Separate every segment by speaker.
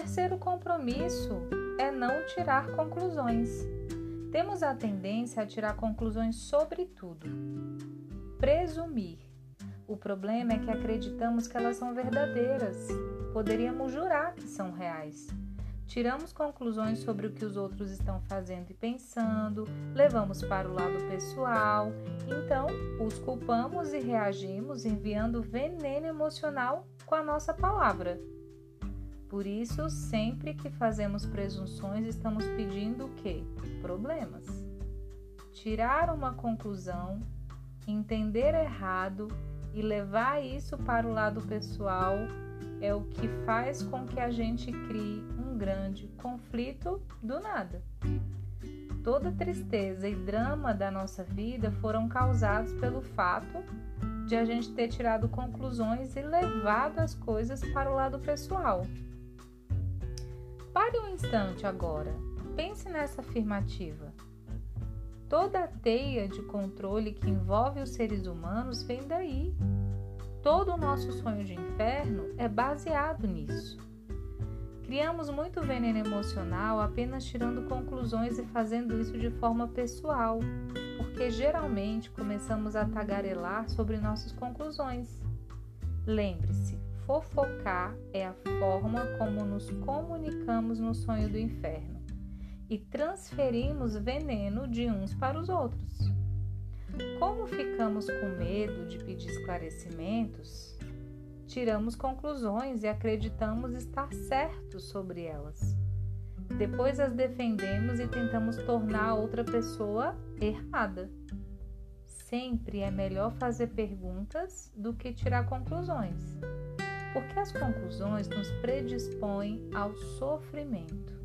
Speaker 1: terceiro compromisso é não tirar conclusões. Temos a tendência a tirar conclusões sobre tudo. Presumir. O problema é que acreditamos que elas são verdadeiras. Poderíamos jurar que são reais. Tiramos conclusões sobre o que os outros estão fazendo e pensando, levamos para o lado pessoal, então os culpamos e reagimos enviando veneno emocional com a nossa palavra. Por isso, sempre que fazemos presunções, estamos pedindo o quê? Problemas. Tirar uma conclusão, entender errado e levar isso para o lado pessoal é o que faz com que a gente crie um grande conflito do nada. Toda tristeza e drama da nossa vida foram causados pelo fato de a gente ter tirado conclusões e levado as coisas para o lado pessoal. Pare um instante agora. Pense nessa afirmativa. Toda a teia de controle que envolve os seres humanos vem daí. Todo o nosso sonho de inferno é baseado nisso. Criamos muito veneno emocional apenas tirando conclusões e fazendo isso de forma pessoal, porque geralmente começamos a tagarelar sobre nossas conclusões. Lembre-se, fofocar é a forma como nos comunicamos no sonho do inferno e transferimos veneno de uns para os outros. Como ficamos com medo de pedir esclarecimentos, tiramos conclusões e acreditamos estar certos sobre elas. Depois as defendemos e tentamos tornar a outra pessoa errada. Sempre é melhor fazer perguntas do que tirar conclusões porque as conclusões nos predispõem ao sofrimento.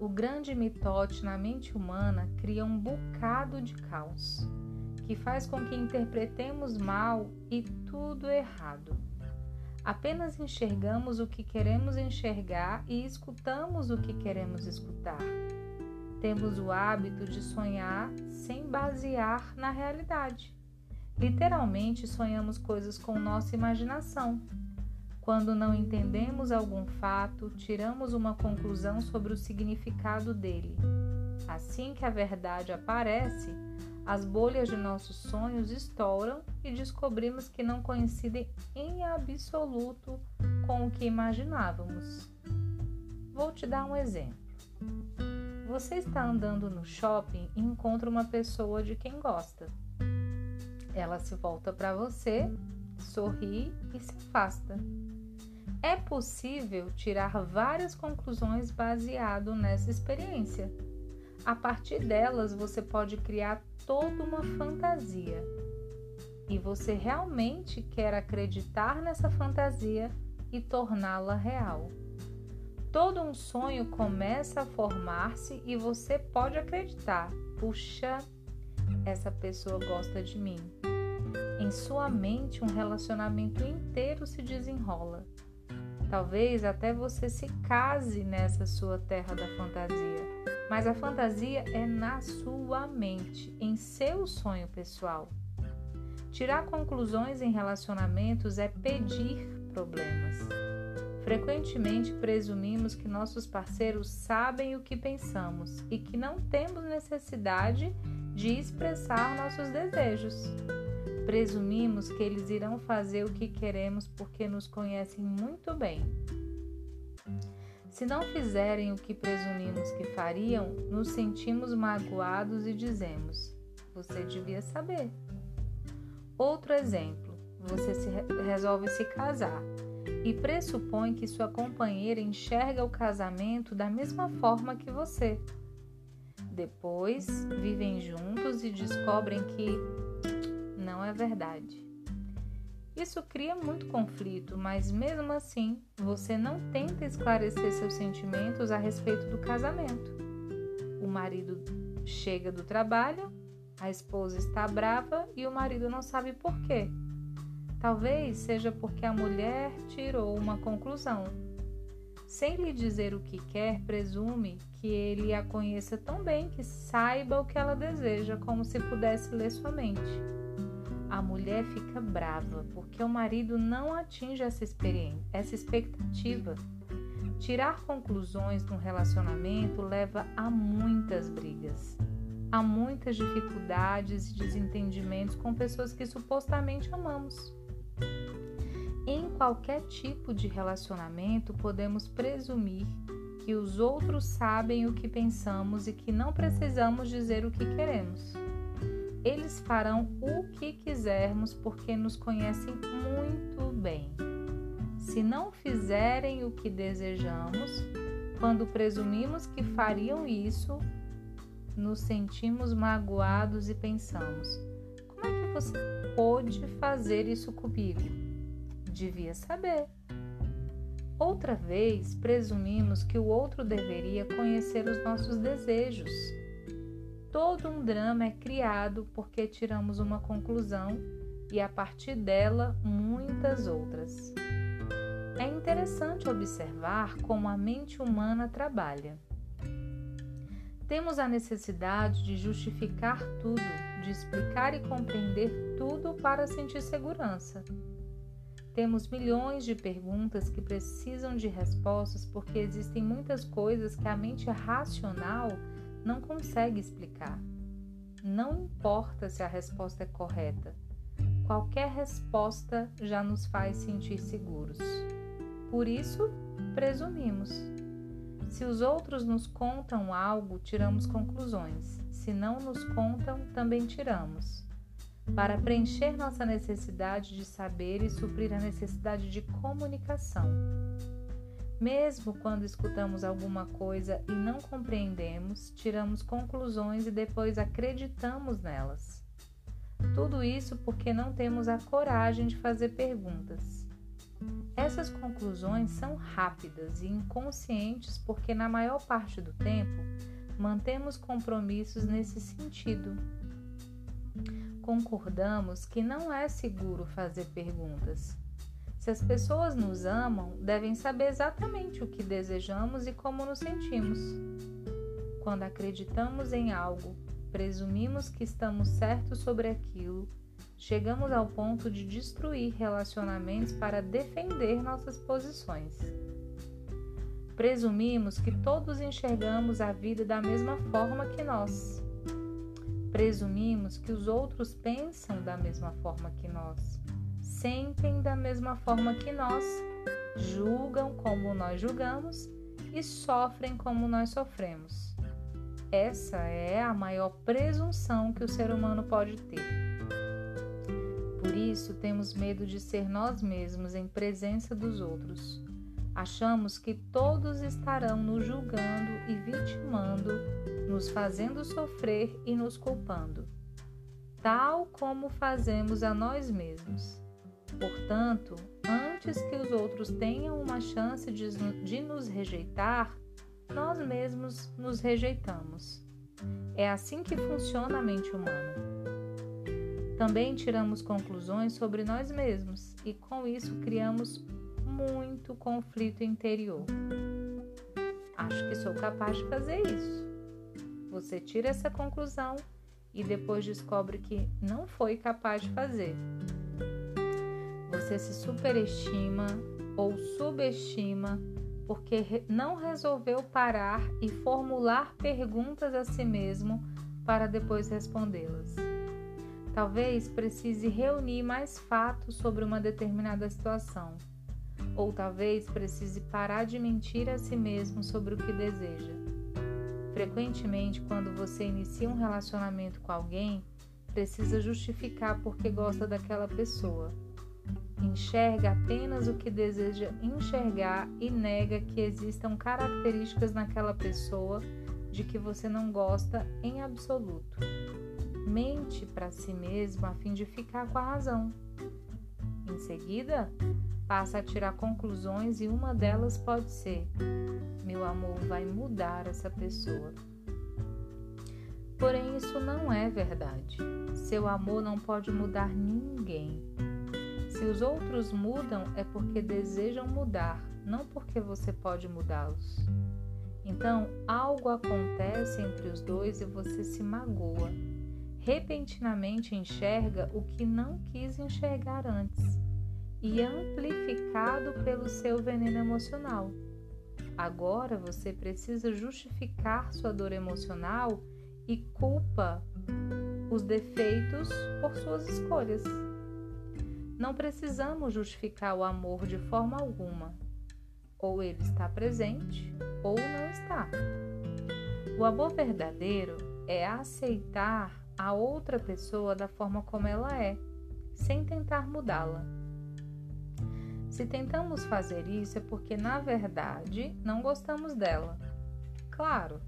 Speaker 1: O grande mitote na mente humana cria um bocado de caos, que faz com que interpretemos mal e tudo errado. Apenas enxergamos o que queremos enxergar e escutamos o que queremos escutar. Temos o hábito de sonhar sem basear na realidade. Literalmente sonhamos coisas com nossa imaginação. Quando não entendemos algum fato, tiramos uma conclusão sobre o significado dele. Assim que a verdade aparece, as bolhas de nossos sonhos estouram e descobrimos que não coincidem em absoluto com o que imaginávamos. Vou te dar um exemplo. Você está andando no shopping e encontra uma pessoa de quem gosta. Ela se volta para você, sorri e se afasta. É possível tirar várias conclusões baseado nessa experiência. A partir delas, você pode criar toda uma fantasia. E você realmente quer acreditar nessa fantasia e torná-la real. Todo um sonho começa a formar-se e você pode acreditar: puxa, essa pessoa gosta de mim. Em sua mente, um relacionamento inteiro se desenrola. Talvez até você se case nessa sua terra da fantasia, mas a fantasia é na sua mente, em seu sonho pessoal. Tirar conclusões em relacionamentos é pedir problemas. Frequentemente presumimos que nossos parceiros sabem o que pensamos e que não temos necessidade de expressar nossos desejos. Presumimos que eles irão fazer o que queremos porque nos conhecem muito bem. Se não fizerem o que presumimos que fariam, nos sentimos magoados e dizemos: Você devia saber. Outro exemplo: você se resolve se casar e pressupõe que sua companheira enxerga o casamento da mesma forma que você. Depois vivem juntos e descobrem que não é verdade. Isso cria muito conflito, mas mesmo assim você não tenta esclarecer seus sentimentos a respeito do casamento. O marido chega do trabalho, a esposa está brava e o marido não sabe por quê. Talvez seja porque a mulher tirou uma conclusão sem lhe dizer o que quer, presume que ele a conheça tão bem que saiba o que ela deseja, como se pudesse ler sua mente. A mulher fica brava porque o marido não atinge essa essa expectativa. Tirar conclusões num relacionamento leva a muitas brigas, a muitas dificuldades e desentendimentos com pessoas que supostamente amamos. Em qualquer tipo de relacionamento, podemos presumir que os outros sabem o que pensamos e que não precisamos dizer o que queremos. Eles farão o que quisermos porque nos conhecem muito bem. Se não fizerem o que desejamos, quando presumimos que fariam isso, nos sentimos magoados e pensamos: como é que você pôde fazer isso comigo? Devia saber. Outra vez, presumimos que o outro deveria conhecer os nossos desejos. Todo um drama é criado porque tiramos uma conclusão e, a partir dela, muitas outras. É interessante observar como a mente humana trabalha. Temos a necessidade de justificar tudo, de explicar e compreender tudo para sentir segurança. Temos milhões de perguntas que precisam de respostas porque existem muitas coisas que a mente racional não consegue explicar. Não importa se a resposta é correta, qualquer resposta já nos faz sentir seguros. Por isso, presumimos. Se os outros nos contam algo, tiramos conclusões. Se não nos contam, também tiramos para preencher nossa necessidade de saber e suprir a necessidade de comunicação. Mesmo quando escutamos alguma coisa e não compreendemos, tiramos conclusões e depois acreditamos nelas. Tudo isso porque não temos a coragem de fazer perguntas. Essas conclusões são rápidas e inconscientes porque, na maior parte do tempo, mantemos compromissos nesse sentido concordamos que não é seguro fazer perguntas. Se as pessoas nos amam, devem saber exatamente o que desejamos e como nos sentimos. Quando acreditamos em algo, presumimos que estamos certos sobre aquilo, chegamos ao ponto de destruir relacionamentos para defender nossas posições. Presumimos que todos enxergamos a vida da mesma forma que nós. Presumimos que os outros pensam da mesma forma que nós, sentem da mesma forma que nós, julgam como nós julgamos e sofrem como nós sofremos. Essa é a maior presunção que o ser humano pode ter. Por isso, temos medo de ser nós mesmos em presença dos outros. Achamos que todos estarão nos julgando nos fazendo sofrer e nos culpando, tal como fazemos a nós mesmos. Portanto, antes que os outros tenham uma chance de, nos rejeitar, nós mesmos nos rejeitamos. É assim que funciona a mente humana. Também tiramos conclusões sobre nós mesmos e com isso criamos muito conflito interior. Acho que sou capaz de fazer isso. Você tira essa conclusão e depois descobre que não foi capaz de fazer. Você se superestima ou subestima porque não resolveu parar e formular perguntas a si mesmo para depois respondê-las. Talvez precise reunir mais fatos sobre uma determinada situação, ou talvez precise parar de mentir a si mesmo sobre o que deseja. Frequentemente, quando você inicia um relacionamento com alguém, precisa justificar porque gosta daquela pessoa. Enxerga apenas o que deseja enxergar e nega que existam características naquela pessoa de que você não gosta em absoluto. Mente para si mesmo a fim de ficar com a razão. Em seguida, passa a tirar conclusões e uma delas pode ser: meu amor vai mudar essa pessoa. Porém, isso não é verdade. Seu amor não pode mudar ninguém. Se os outros mudam, é porque desejam mudar, não porque você pode mudá-los. Então, algo acontece entre os dois e você se magoa. Repentinamente enxerga o que não quis enxergar antes e amplificado pelo seu veneno emocional. Agora você precisa justificar sua dor emocional e culpa os defeitos por suas escolhas. Não precisamos justificar o amor de forma alguma. Ou ele está presente ou não está. O amor verdadeiro é aceitar a outra pessoa da forma como ela é, sem tentar mudá-la. Se tentamos fazer isso é porque, na verdade, não gostamos dela. Claro,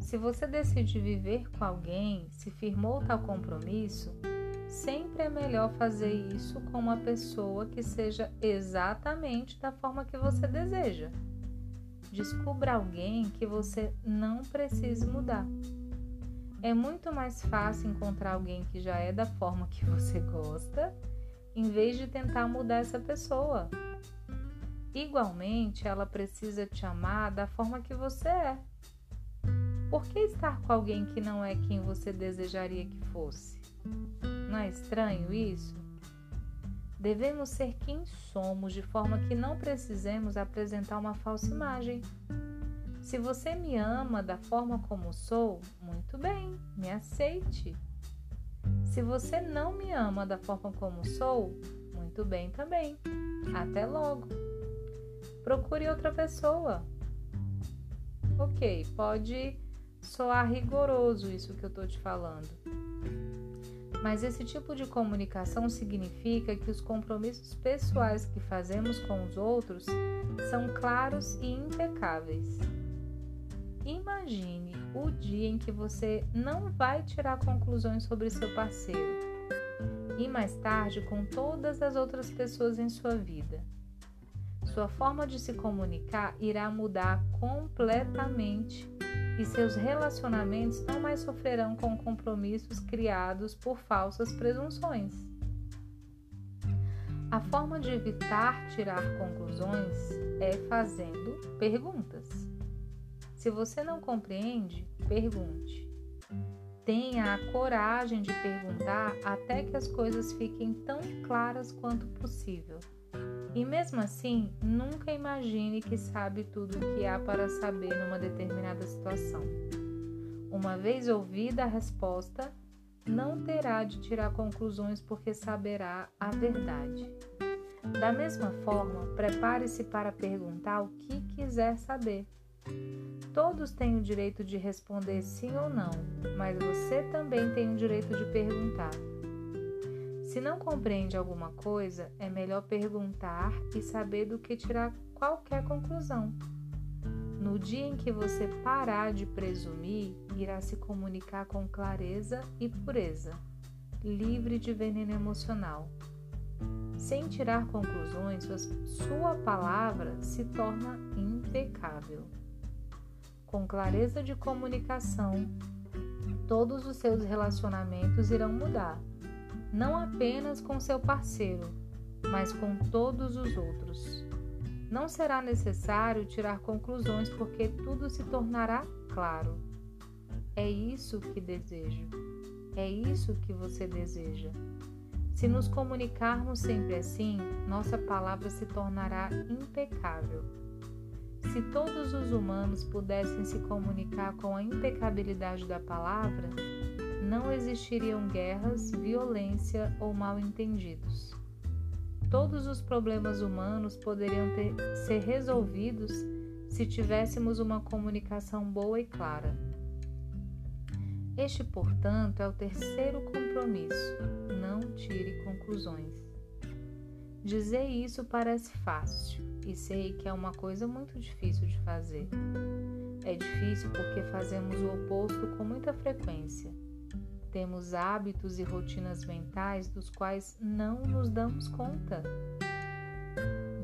Speaker 1: se você decide viver com alguém, se firmou tal compromisso, sempre é melhor fazer isso com uma pessoa que seja exatamente da forma que você deseja. Descubra alguém que você não precise mudar. É muito mais fácil encontrar alguém que já é da forma que você gosta, em vez de tentar mudar essa pessoa. Igualmente, ela precisa te amar da forma que você é. Por que estar com alguém que não é quem você desejaria que fosse? Não é estranho isso? Devemos ser quem somos, de forma que não precisemos apresentar uma falsa imagem. Se você me ama da forma como sou, muito bem, me aceite. Se você não me ama da forma como sou, muito bem também. Até logo. Procure outra pessoa. Ok, pode soar rigoroso isso que eu estou te falando mas esse tipo de comunicação significa que os compromissos pessoais que fazemos com os outros são claros e impecáveis. Imagine o dia em que você não vai tirar conclusões sobre seu parceiro e mais tarde com todas as outras pessoas em sua vida. Sua forma de se comunicar irá mudar completamente e seus relacionamentos não mais sofrerão com compromissos criados por falsas presunções. A forma de evitar tirar conclusões é fazendo perguntas. Se você não compreende, pergunte. Tenha a coragem de perguntar até que as coisas fiquem tão claras quanto possível. E mesmo assim, nunca imagine que sabe tudo o que há para saber numa determinada situação. Uma vez ouvida a resposta, não terá de tirar conclusões porque saberá a verdade. Da mesma forma, prepare-se para perguntar o que quiser saber. Todos têm o direito de responder sim ou não, mas você também tem o direito de perguntar. Se não compreende alguma coisa, é melhor perguntar e saber do que tirar qualquer conclusão. No dia em que você parar de presumir, irá se comunicar com clareza e pureza, livre de veneno emocional. Sem tirar conclusões, sua palavra se torna impecável. Com clareza de comunicação, todos os seus relacionamentos irão mudar não apenas com seu parceiro, mas com todos os outros. Não será necessário tirar conclusões porque tudo se tornará claro. É isso que desejo. É isso que você deseja. Se nos comunicarmos sempre assim, nossa palavra se tornará impecável. Se todos os humanos pudessem se comunicar com a impecabilidade da palavra, não existiriam guerras, violência ou mal-entendidos. Todos os problemas humanos poderiam ter, ser resolvidos se tivéssemos uma comunicação boa e clara. Este, portanto, é o terceiro compromisso: não tire conclusões. Dizer isso parece fácil e sei que é uma coisa muito difícil de fazer. É difícil porque fazemos o oposto com muita frequência temos hábitos e rotinas mentais dos quais não nos damos conta.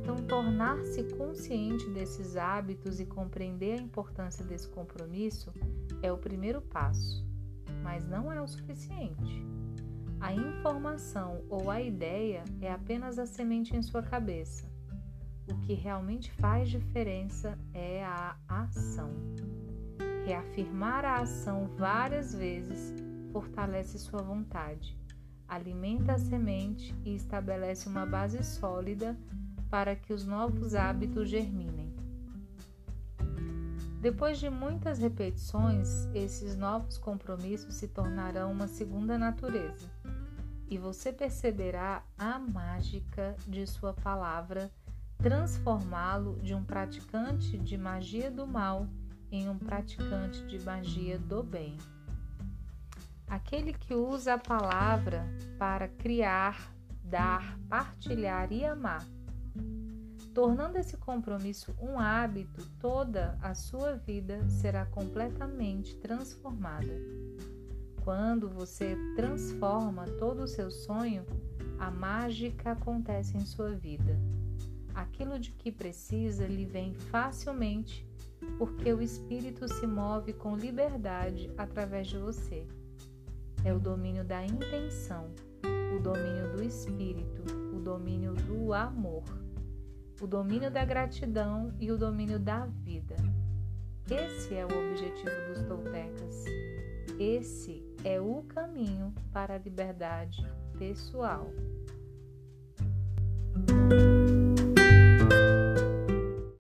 Speaker 1: Então, tornar-se consciente desses hábitos e compreender a importância desse compromisso é o primeiro passo, mas não é o suficiente. A informação ou a ideia é apenas a semente em sua cabeça. O que realmente faz diferença é a ação. Reafirmar a ação várias vezes fortalece sua vontade, alimenta a semente e estabelece uma base sólida para que os novos hábitos germinem. Depois de muitas repetições, esses novos compromissos se tornarão uma segunda natureza e você perceberá a mágica de sua palavra transformá-lo de um praticante de magia do mal em um praticante de magia do bem. Aquele que usa a palavra para criar, dar, partilhar e amar Tornando esse compromisso um hábito, toda a sua vida será completamente transformada. Quando você transforma todo o seu sonho, a mágica acontece em sua vida. Aquilo de que precisa lhe vem facilmente, porque o espírito se move com liberdade através de você. É o domínio da intenção, o domínio do espírito, o domínio do amor o domínio da gratidão e o domínio da vida. Esse é o objetivo dos toltecas. Esse é o caminho para a liberdade pessoal.